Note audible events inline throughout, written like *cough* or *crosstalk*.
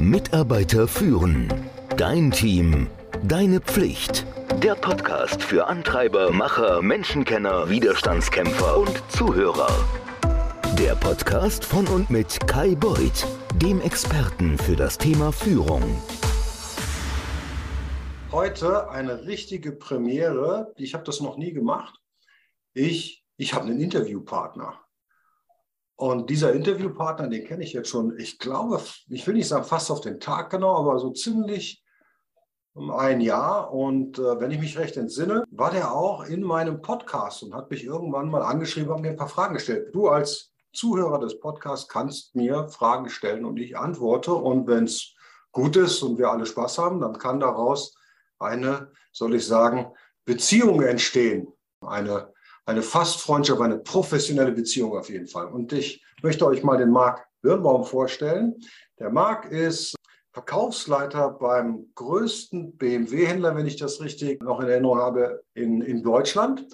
Mitarbeiter führen. Dein Team. Deine Pflicht. Der Podcast für Antreiber, Macher, Menschenkenner, Widerstandskämpfer und Zuhörer. Der Podcast von und mit Kai Beuth, dem Experten für das Thema Führung. Heute eine richtige Premiere. Ich habe das noch nie gemacht. Ich, ich habe einen Interviewpartner. Und dieser Interviewpartner, den kenne ich jetzt schon, ich glaube, ich will nicht sagen fast auf den Tag genau, aber so ziemlich um ein Jahr. Und äh, wenn ich mich recht entsinne, war der auch in meinem Podcast und hat mich irgendwann mal angeschrieben und mir ein paar Fragen gestellt. Du als Zuhörer des Podcasts kannst mir Fragen stellen und ich antworte. Und wenn es gut ist und wir alle Spaß haben, dann kann daraus eine, soll ich sagen, Beziehung entstehen. Eine eine Fastfreundschaft, eine professionelle Beziehung auf jeden Fall. Und ich möchte euch mal den Marc Birnbaum vorstellen. Der Marc ist Verkaufsleiter beim größten BMW-Händler, wenn ich das richtig noch in Erinnerung habe, in, in Deutschland.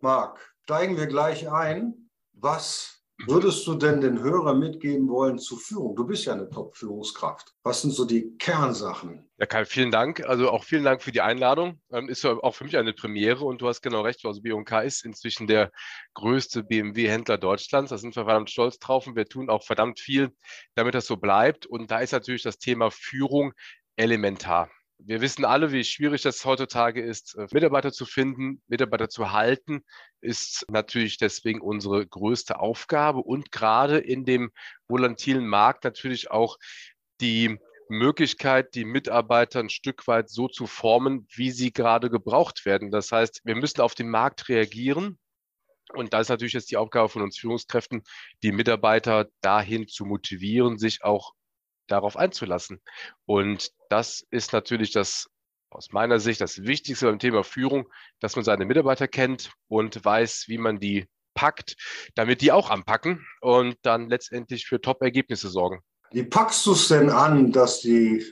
Marc, steigen wir gleich ein. Was würdest du denn den Hörern mitgeben wollen zur Führung? Du bist ja eine Top-Führungskraft. Was sind so die Kernsachen? Ja, Kai, vielen Dank. Also auch vielen Dank für die Einladung. Ähm, ist ja auch für mich eine Premiere und du hast genau recht. Also B&K ist inzwischen der größte BMW-Händler Deutschlands. Da sind wir verdammt stolz drauf und wir tun auch verdammt viel, damit das so bleibt. Und da ist natürlich das Thema Führung elementar. Wir wissen alle, wie schwierig das heutzutage ist, äh, Mitarbeiter zu finden, Mitarbeiter zu halten, ist natürlich deswegen unsere größte Aufgabe und gerade in dem volatilen Markt natürlich auch die Möglichkeit, die Mitarbeiter ein Stück weit so zu formen, wie sie gerade gebraucht werden. Das heißt, wir müssen auf den Markt reagieren. Und da ist natürlich jetzt die Aufgabe von uns Führungskräften, die Mitarbeiter dahin zu motivieren, sich auch darauf einzulassen. Und das ist natürlich das aus meiner Sicht das Wichtigste beim Thema Führung, dass man seine Mitarbeiter kennt und weiß, wie man die packt, damit die auch anpacken und dann letztendlich für Top-Ergebnisse sorgen. Wie packst du es denn an, dass die,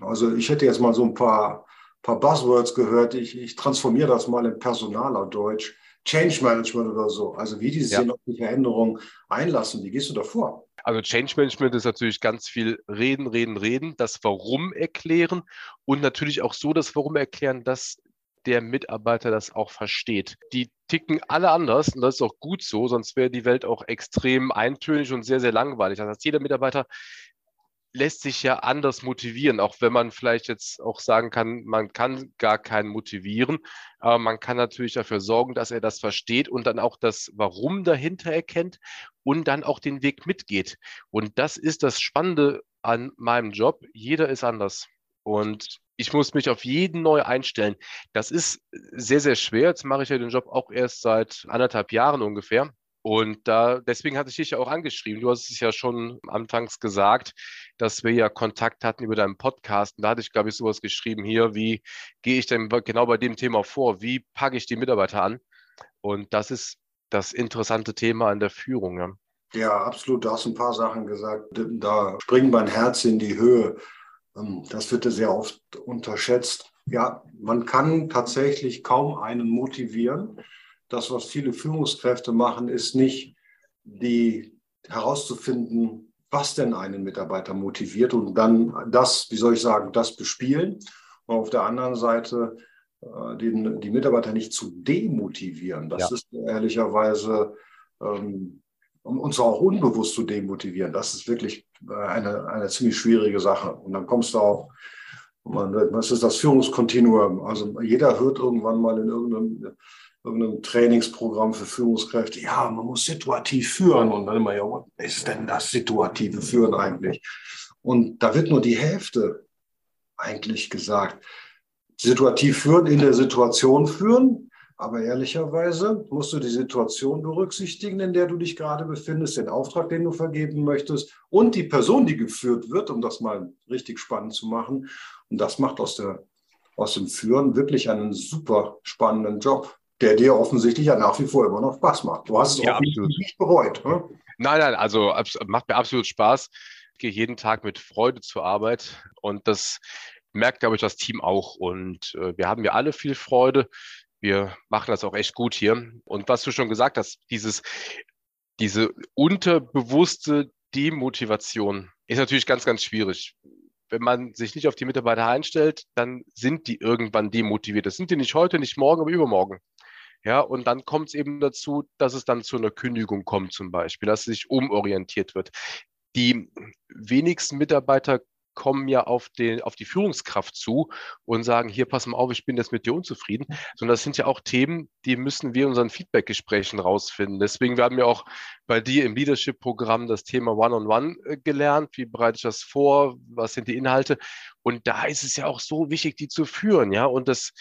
also ich hätte jetzt mal so ein paar, paar Buzzwords gehört, ich, ich transformiere das mal in Personaler Deutsch, Change Management oder so, also wie die sich ja. Veränderung einlassen, wie gehst du da vor? Also Change Management ist natürlich ganz viel reden, reden, reden, das Warum erklären und natürlich auch so das Warum erklären, dass der Mitarbeiter das auch versteht. Die ticken alle anders und das ist auch gut so, sonst wäre die Welt auch extrem eintönig und sehr, sehr langweilig. Das heißt, jeder Mitarbeiter lässt sich ja anders motivieren, auch wenn man vielleicht jetzt auch sagen kann, man kann gar keinen motivieren, aber man kann natürlich dafür sorgen, dass er das versteht und dann auch das Warum dahinter erkennt und dann auch den Weg mitgeht. Und das ist das Spannende an meinem Job. Jeder ist anders. Und ich muss mich auf jeden neu einstellen. Das ist sehr, sehr schwer. Jetzt mache ich ja den Job auch erst seit anderthalb Jahren ungefähr. Und da, deswegen hatte ich dich ja auch angeschrieben. Du hast es ja schon anfangs gesagt, dass wir ja Kontakt hatten über deinen Podcast. Und da hatte ich, glaube ich, sowas geschrieben hier, wie gehe ich denn genau bei dem Thema vor? Wie packe ich die Mitarbeiter an? Und das ist das interessante Thema an der Führung. Ja. ja, absolut. Du hast ein paar Sachen gesagt. Da springt mein Herz in die Höhe. Ähm, das wird ja sehr oft unterschätzt. Ja, man kann tatsächlich kaum einen motivieren das, was viele Führungskräfte machen, ist nicht die herauszufinden, was denn einen Mitarbeiter motiviert und dann das, wie soll ich sagen, das bespielen. Und auf der anderen Seite äh, den, die Mitarbeiter nicht zu demotivieren. Das ja. ist ehrlicherweise ähm, uns auch unbewusst zu demotivieren. Das ist wirklich äh, eine, eine ziemlich schwierige Sache. Und dann kommst du auch, was ist das Führungskontinuum? Also jeder hört irgendwann mal in irgendeinem irgendeinem Trainingsprogramm für Führungskräfte, ja, man muss situativ führen. Und dann immer, ja, was ist denn das situative Führen eigentlich? Und da wird nur die Hälfte eigentlich gesagt. Situativ führen, in der Situation führen, aber ehrlicherweise musst du die Situation berücksichtigen, in der du dich gerade befindest, den Auftrag, den du vergeben möchtest und die Person, die geführt wird, um das mal richtig spannend zu machen. Und das macht aus, der, aus dem Führen wirklich einen super spannenden Job der dir offensichtlich ja nach wie vor immer noch Spaß macht. Du hast es ja, auch nicht, nicht bereut. Ne? Nein, nein, also macht mir absolut Spaß. Ich gehe jeden Tag mit Freude zur Arbeit und das merkt, glaube ich, das Team auch. Und äh, wir haben ja alle viel Freude. Wir machen das auch echt gut hier. Und was du schon gesagt hast, dieses, diese unterbewusste Demotivation ist natürlich ganz, ganz schwierig. wenn man sich nicht auf die Mitarbeiter einstellt, dann sind die irgendwann demotiviert. Das sind die nicht heute, nicht morgen, aber übermorgen. Ja, und dann kommt es eben dazu, dass es dann zu einer Kündigung kommt zum Beispiel, dass sich umorientiert wird. Die wenigsten Mitarbeiter kommen ja auf, den, auf die Führungskraft zu und sagen, hier, pass mal auf, ich bin jetzt mit dir unzufrieden, sondern das sind ja auch Themen, die müssen wir in unseren Feedback-Gesprächen rausfinden. Deswegen, wir haben ja auch bei dir im Leadership-Programm das Thema One-on-One -on -One äh, gelernt. Wie bereite ich das vor? Was sind die Inhalte? Und da ist es ja auch so wichtig, die zu führen, ja. Und das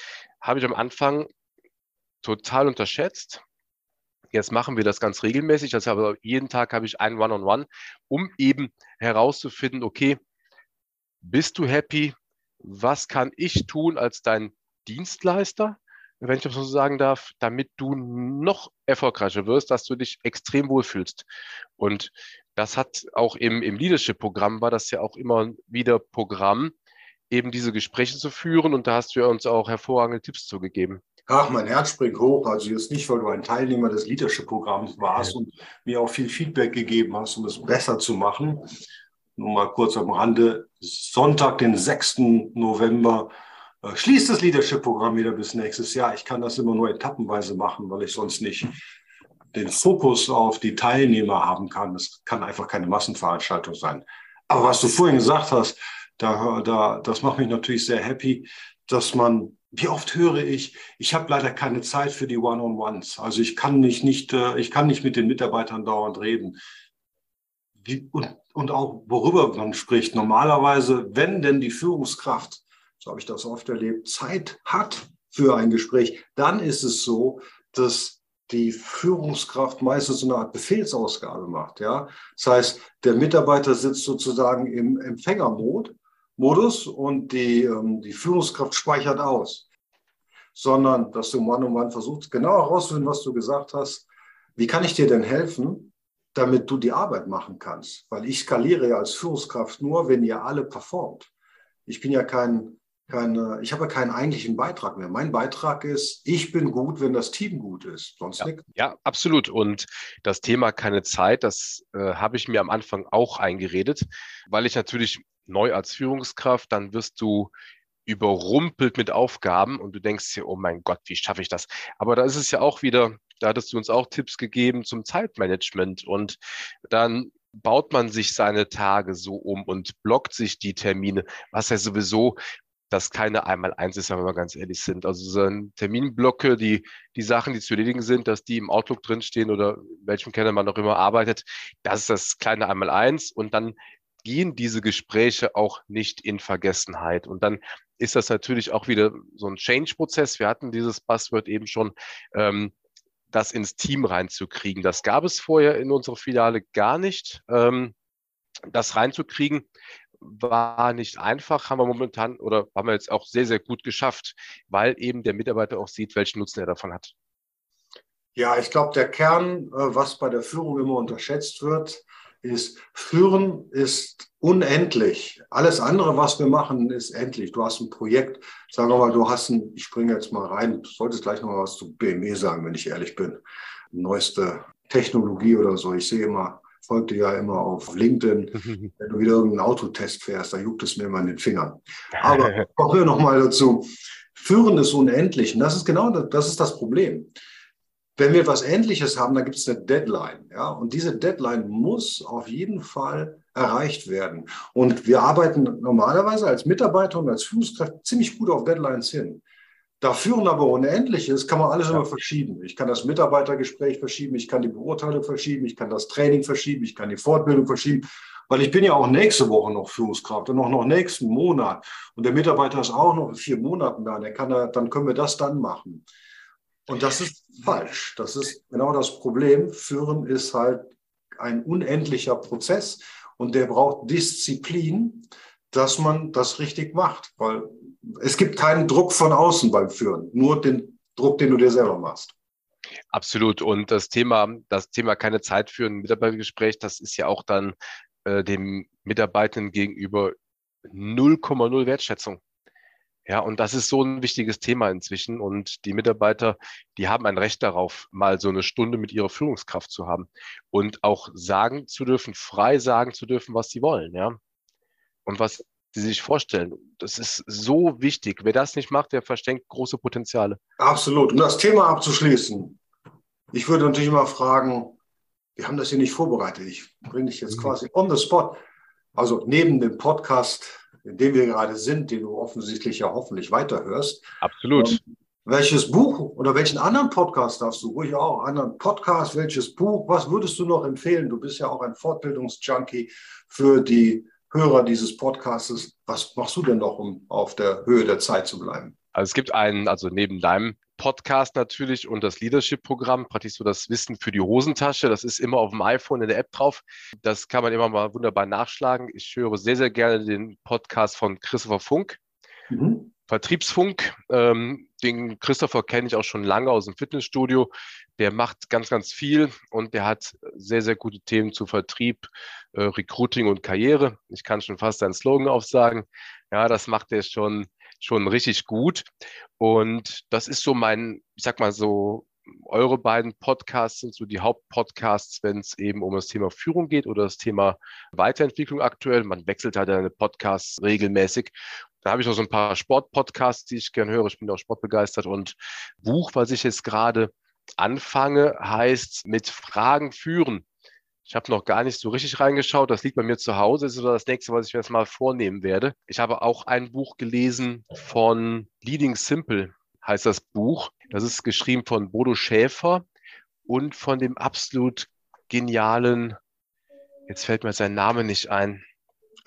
habe ich am Anfang total unterschätzt. Jetzt machen wir das ganz regelmäßig. Also jeden Tag habe ich ein One-on-One, -on -One, um eben herauszufinden, okay, bist du happy? Was kann ich tun als dein Dienstleister, wenn ich das so sagen darf, damit du noch erfolgreicher wirst, dass du dich extrem wohlfühlst? Und das hat auch im, im Leadership-Programm war das ja auch immer wieder Programm, eben diese Gespräche zu führen. Und da hast du uns auch hervorragende Tipps zugegeben. Ach, mein Herz springt hoch. Also jetzt nicht, weil du ein Teilnehmer des Leadership-Programms warst ja. und mir auch viel Feedback gegeben hast, um es besser zu machen, nur mal kurz am Rande, Sonntag, den 6. November, äh, schließt das Leadership-Programm wieder bis nächstes Jahr. Ich kann das immer nur etappenweise machen, weil ich sonst nicht den Fokus auf die Teilnehmer haben kann. Es kann einfach keine Massenveranstaltung sein. Aber was du vorhin gesagt hast, da, da, das macht mich natürlich sehr happy, dass man, wie oft höre ich, ich habe leider keine Zeit für die One-on-Ones. Also ich kann mich nicht, äh, ich kann nicht mit den Mitarbeitern dauernd reden. Wie, und und auch worüber man spricht. Normalerweise, wenn denn die Führungskraft, so habe ich das oft erlebt, Zeit hat für ein Gespräch, dann ist es so, dass die Führungskraft meistens so eine Art Befehlsausgabe macht. Ja? Das heißt, der Mitarbeiter sitzt sozusagen im Empfängermodus und die, ähm, die Führungskraft speichert aus. Sondern, dass du Mann um Mann versuchst, genau herauszufinden, was du gesagt hast. Wie kann ich dir denn helfen? damit du die Arbeit machen kannst. Weil ich skaliere ja als Führungskraft nur, wenn ihr alle performt. Ich bin ja kein, kein ich habe ja keinen eigentlichen Beitrag mehr. Mein Beitrag ist, ich bin gut, wenn das Team gut ist, sonst ja, nichts. Ja, absolut. Und das Thema keine Zeit, das äh, habe ich mir am Anfang auch eingeredet, weil ich natürlich neu als Führungskraft, dann wirst du überrumpelt mit Aufgaben und du denkst dir, oh mein Gott, wie schaffe ich das? Aber da ist es ja auch wieder da hattest du uns auch Tipps gegeben zum Zeitmanagement und dann baut man sich seine Tage so um und blockt sich die Termine, was ja sowieso das keine einmal eins ist, wenn wir ganz ehrlich sind. Also so ein Terminblocke, die, die Sachen, die zu erledigen sind, dass die im Outlook drinstehen oder welchem Kenner man auch immer arbeitet, das ist das kleine einmal eins und dann gehen diese Gespräche auch nicht in Vergessenheit. Und dann ist das natürlich auch wieder so ein Change-Prozess. Wir hatten dieses Buzzword eben schon. Ähm, das ins Team reinzukriegen. Das gab es vorher in unserer Filiale gar nicht. Ähm, das reinzukriegen war nicht einfach, haben wir momentan oder haben wir jetzt auch sehr, sehr gut geschafft, weil eben der Mitarbeiter auch sieht, welchen Nutzen er davon hat. Ja, ich glaube, der Kern, äh, was bei der Führung immer unterschätzt wird, ist, Führen ist unendlich. Alles andere, was wir machen, ist endlich. Du hast ein Projekt, sagen wir mal, du hast ein, ich springe jetzt mal rein, du solltest gleich noch mal was zu BMW sagen, wenn ich ehrlich bin. Neueste Technologie oder so. Ich sehe immer, folgte ja immer auf LinkedIn, *laughs* wenn du wieder irgendeinen Autotest fährst, da juckt es mir immer in den Fingern. Aber kommen wir nochmal dazu. Führen ist unendlich. Und das ist genau das, das ist das Problem wenn wir etwas Ähnliches haben, dann gibt es eine Deadline. Ja? Und diese Deadline muss auf jeden Fall erreicht werden. Und wir arbeiten normalerweise als Mitarbeiter und als Führungskraft ziemlich gut auf Deadlines hin. Da Führen aber unendlich ist, kann man alles immer verschieben. Ich kann das Mitarbeitergespräch verschieben, ich kann die Beurteilung verschieben, ich kann das Training verschieben, ich kann die Fortbildung verschieben, weil ich bin ja auch nächste Woche noch Führungskraft und noch, noch nächsten Monat. Und der Mitarbeiter ist auch noch in vier Monaten da. Der kann da, dann können wir das dann machen. Und das ist falsch. Das ist genau das Problem. Führen ist halt ein unendlicher Prozess und der braucht Disziplin, dass man das richtig macht, weil es gibt keinen Druck von außen beim Führen, nur den Druck, den du dir selber machst. Absolut. Und das Thema, das Thema keine Zeit für ein Mitarbeitergespräch, das ist ja auch dann äh, dem Mitarbeitenden gegenüber 0,0 Wertschätzung. Ja, und das ist so ein wichtiges Thema inzwischen. Und die Mitarbeiter, die haben ein Recht darauf, mal so eine Stunde mit ihrer Führungskraft zu haben und auch sagen zu dürfen, frei sagen zu dürfen, was sie wollen. Ja. Und was die sich vorstellen. Das ist so wichtig. Wer das nicht macht, der verschenkt große Potenziale. Absolut. Um das Thema abzuschließen, ich würde natürlich mal fragen, wir haben das hier nicht vorbereitet. Ich bringe dich jetzt mhm. quasi on the spot. Also neben dem Podcast, in dem wir gerade sind, den du offensichtlich ja hoffentlich weiterhörst. Absolut. Ähm, welches Buch oder welchen anderen Podcast darfst du? Ruhig auch, anderen Podcast, welches Buch? Was würdest du noch empfehlen? Du bist ja auch ein Fortbildungsjunkie für die Hörer dieses Podcasts. Was machst du denn noch, um auf der Höhe der Zeit zu bleiben? Also es gibt einen, also neben deinem Podcast natürlich und das Leadership-Programm, praktisch so das Wissen für die Hosentasche. Das ist immer auf dem iPhone in der App drauf. Das kann man immer mal wunderbar nachschlagen. Ich höre sehr, sehr gerne den Podcast von Christopher Funk. Mhm. Vertriebsfunk. Ähm, den Christopher kenne ich auch schon lange aus dem Fitnessstudio. Der macht ganz, ganz viel und der hat sehr, sehr gute Themen zu Vertrieb, äh, Recruiting und Karriere. Ich kann schon fast seinen Slogan aufsagen. Ja, das macht er schon, schon richtig gut. Und das ist so mein, ich sag mal so, eure beiden Podcasts sind so die Hauptpodcasts, wenn es eben um das Thema Führung geht oder das Thema Weiterentwicklung aktuell. Man wechselt halt deine Podcasts regelmäßig. Da habe ich noch so ein paar Sportpodcasts, die ich gerne höre. Ich bin auch sportbegeistert. Und Buch, was ich jetzt gerade anfange, heißt mit Fragen führen. Ich habe noch gar nicht so richtig reingeschaut. Das liegt bei mir zu Hause. Das ist das nächste, was ich mir jetzt mal vornehmen werde. Ich habe auch ein Buch gelesen von Leading Simple, heißt das Buch. Das ist geschrieben von Bodo Schäfer und von dem absolut genialen, jetzt fällt mir sein Name nicht ein.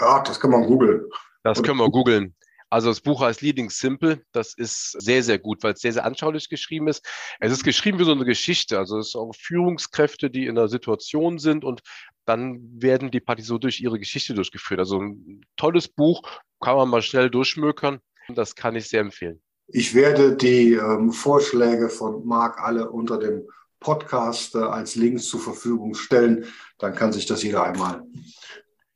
Ja, das kann man googeln. Das können wir googeln. Also das Buch heißt Leading Simple. Das ist sehr, sehr gut, weil es sehr, sehr anschaulich geschrieben ist. Es ist geschrieben wie so eine Geschichte. Also es sind auch Führungskräfte, die in einer Situation sind und dann werden die Party so durch ihre Geschichte durchgeführt. Also ein tolles Buch, kann man mal schnell durchmökern. Das kann ich sehr empfehlen. Ich werde die ähm, Vorschläge von Marc alle unter dem Podcast äh, als Links zur Verfügung stellen. Dann kann sich das jeder einmal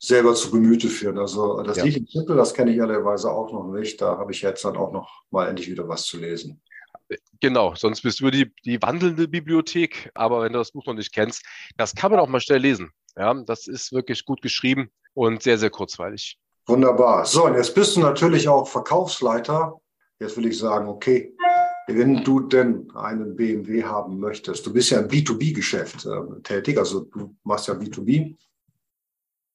selber zu Gemüte führen. Also das ja. Lied im Titel, das kenne ich allerweise auch noch nicht. Da habe ich jetzt dann auch noch mal endlich wieder was zu lesen. Genau, sonst bist du die, die wandelnde Bibliothek. Aber wenn du das Buch noch nicht kennst, das kann man auch mal schnell lesen. Ja, das ist wirklich gut geschrieben und sehr, sehr kurzweilig. Wunderbar. So, und jetzt bist du natürlich auch Verkaufsleiter. Jetzt will ich sagen, okay, wenn du denn einen BMW haben möchtest, du bist ja im B2B-Geschäft äh, tätig, also du machst ja B2B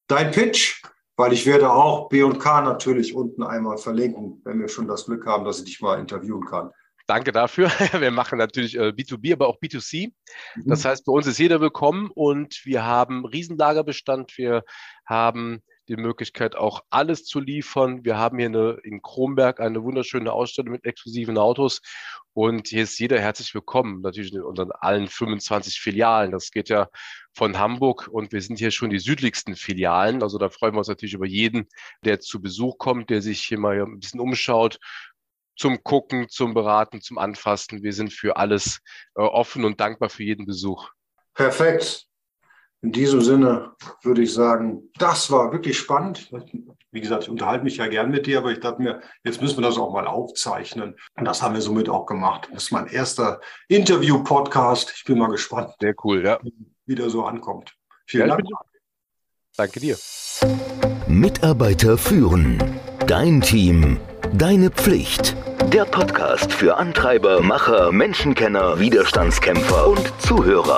dein Pitch, weil ich werde auch B und K natürlich unten einmal verlinken, wenn wir schon das Glück haben, dass ich dich mal interviewen kann. Danke dafür. *laughs* Wir machen natürlich B2B, äh, aber auch B2C. Mhm. Das heißt, bei uns ist jeder willkommen und wir haben Riesenlagerbestand. Wir haben die Möglichkeit, auch alles zu liefern. Wir haben hier eine, in Kronberg eine wunderschöne Ausstellung mit exklusiven Autos und hier ist jeder herzlich willkommen, natürlich in unseren allen 25 Filialen. Das geht ja von Hamburg und wir sind hier schon die südlichsten Filialen. Also da freuen wir uns natürlich über jeden, der zu Besuch kommt, der sich hier mal ein bisschen umschaut zum Gucken, zum Beraten, zum Anfassen. Wir sind für alles äh, offen und dankbar für jeden Besuch. Perfekt. In diesem Sinne würde ich sagen, das war wirklich spannend. Wie gesagt, ich unterhalte mich ja gern mit dir, aber ich dachte mir, jetzt müssen wir das auch mal aufzeichnen. Und das haben wir somit auch gemacht. Das ist mein erster Interview-Podcast. Ich bin mal gespannt. Sehr cool, ja. Wie der so ankommt. Vielen ja, Dank. Danke dir. Mitarbeiter führen. Dein Team. Deine Pflicht. Der Podcast für Antreiber, Macher, Menschenkenner, Widerstandskämpfer und Zuhörer.